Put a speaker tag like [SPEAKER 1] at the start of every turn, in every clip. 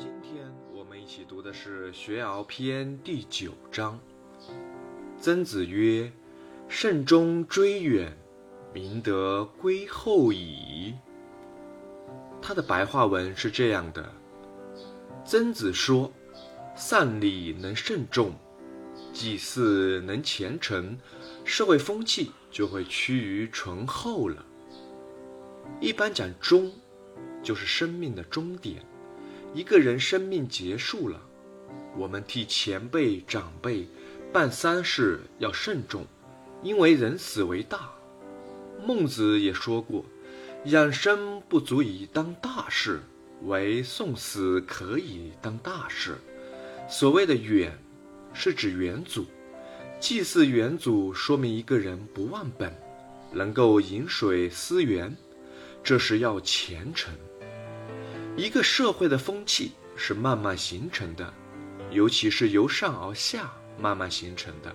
[SPEAKER 1] 今天我们一起读的是《学而篇》第九章。曾子曰：“慎终追远，明德归后矣。”他的白话文是这样的：曾子说，丧礼能慎重，祭祀能虔诚，社会风气就会趋于醇厚了。一般讲终，就是生命的终点。一个人生命结束了，我们替前辈长辈办丧事要慎重，因为人死为大。孟子也说过：“养生不足以当大事，唯送死可以当大事。”所谓的远，是指远祖。祭祀远祖，说明一个人不忘本，能够饮水思源，这是要虔诚。一个社会的风气是慢慢形成的，尤其是由上而下慢慢形成的，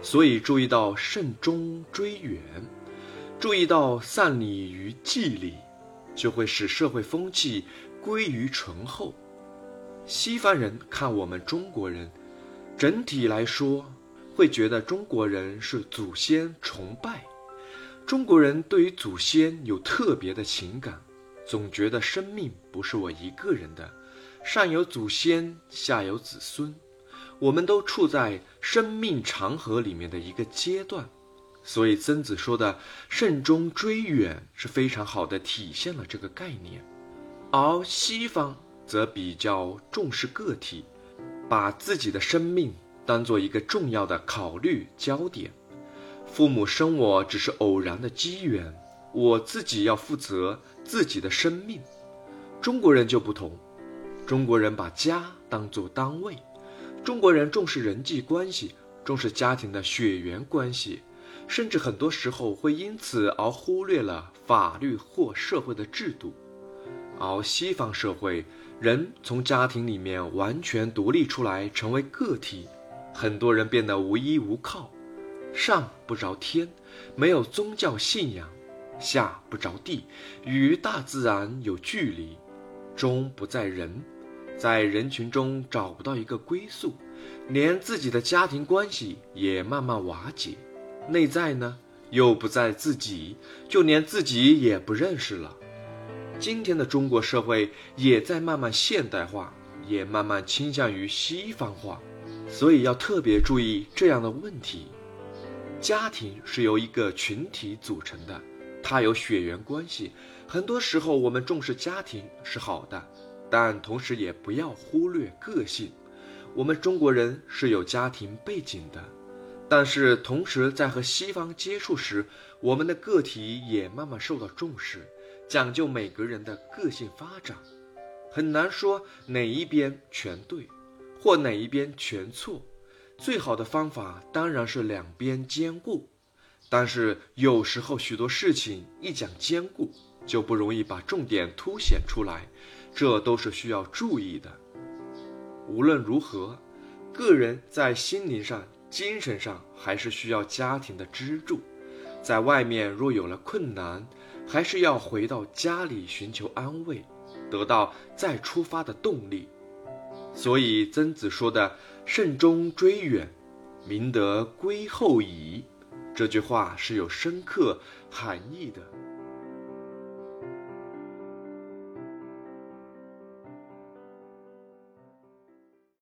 [SPEAKER 1] 所以注意到慎终追远，注意到丧礼于祭礼，就会使社会风气归于醇厚。西方人看我们中国人，整体来说会觉得中国人是祖先崇拜，中国人对于祖先有特别的情感。总觉得生命不是我一个人的，上有祖先，下有子孙，我们都处在生命长河里面的一个阶段，所以曾子说的“慎终追远”是非常好的体现了这个概念。而西方则比较重视个体，把自己的生命当做一个重要的考虑焦点。父母生我只是偶然的机缘。我自己要负责自己的生命，中国人就不同，中国人把家当作单位，中国人重视人际关系，重视家庭的血缘关系，甚至很多时候会因此而忽略了法律或社会的制度。而西方社会，人从家庭里面完全独立出来，成为个体，很多人变得无依无靠，上不着天，没有宗教信仰。下不着地，与大自然有距离，中不在人，在人群中找不到一个归宿，连自己的家庭关系也慢慢瓦解，内在呢又不在自己，就连自己也不认识了。今天的中国社会也在慢慢现代化，也慢慢倾向于西方化，所以要特别注意这样的问题。家庭是由一个群体组成的。它有血缘关系，很多时候我们重视家庭是好的，但同时也不要忽略个性。我们中国人是有家庭背景的，但是同时在和西方接触时，我们的个体也慢慢受到重视，讲究每个人的个性发展，很难说哪一边全对，或哪一边全错。最好的方法当然是两边兼顾。但是有时候许多事情一讲兼顾，就不容易把重点凸显出来，这都是需要注意的。无论如何，个人在心灵上、精神上还是需要家庭的支柱。在外面若有了困难，还是要回到家里寻求安慰，得到再出发的动力。所以曾子说的“慎终追远，明德归后矣”。这句话是有深刻含义的。